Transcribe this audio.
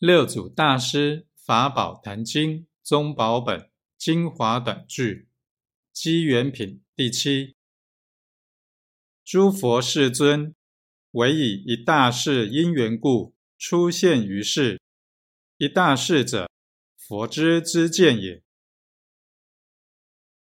六祖大师法宝坛经宗宝本精华短句机缘品第七。诸佛世尊唯以一大事因缘故出现于世一大事者佛之之见也。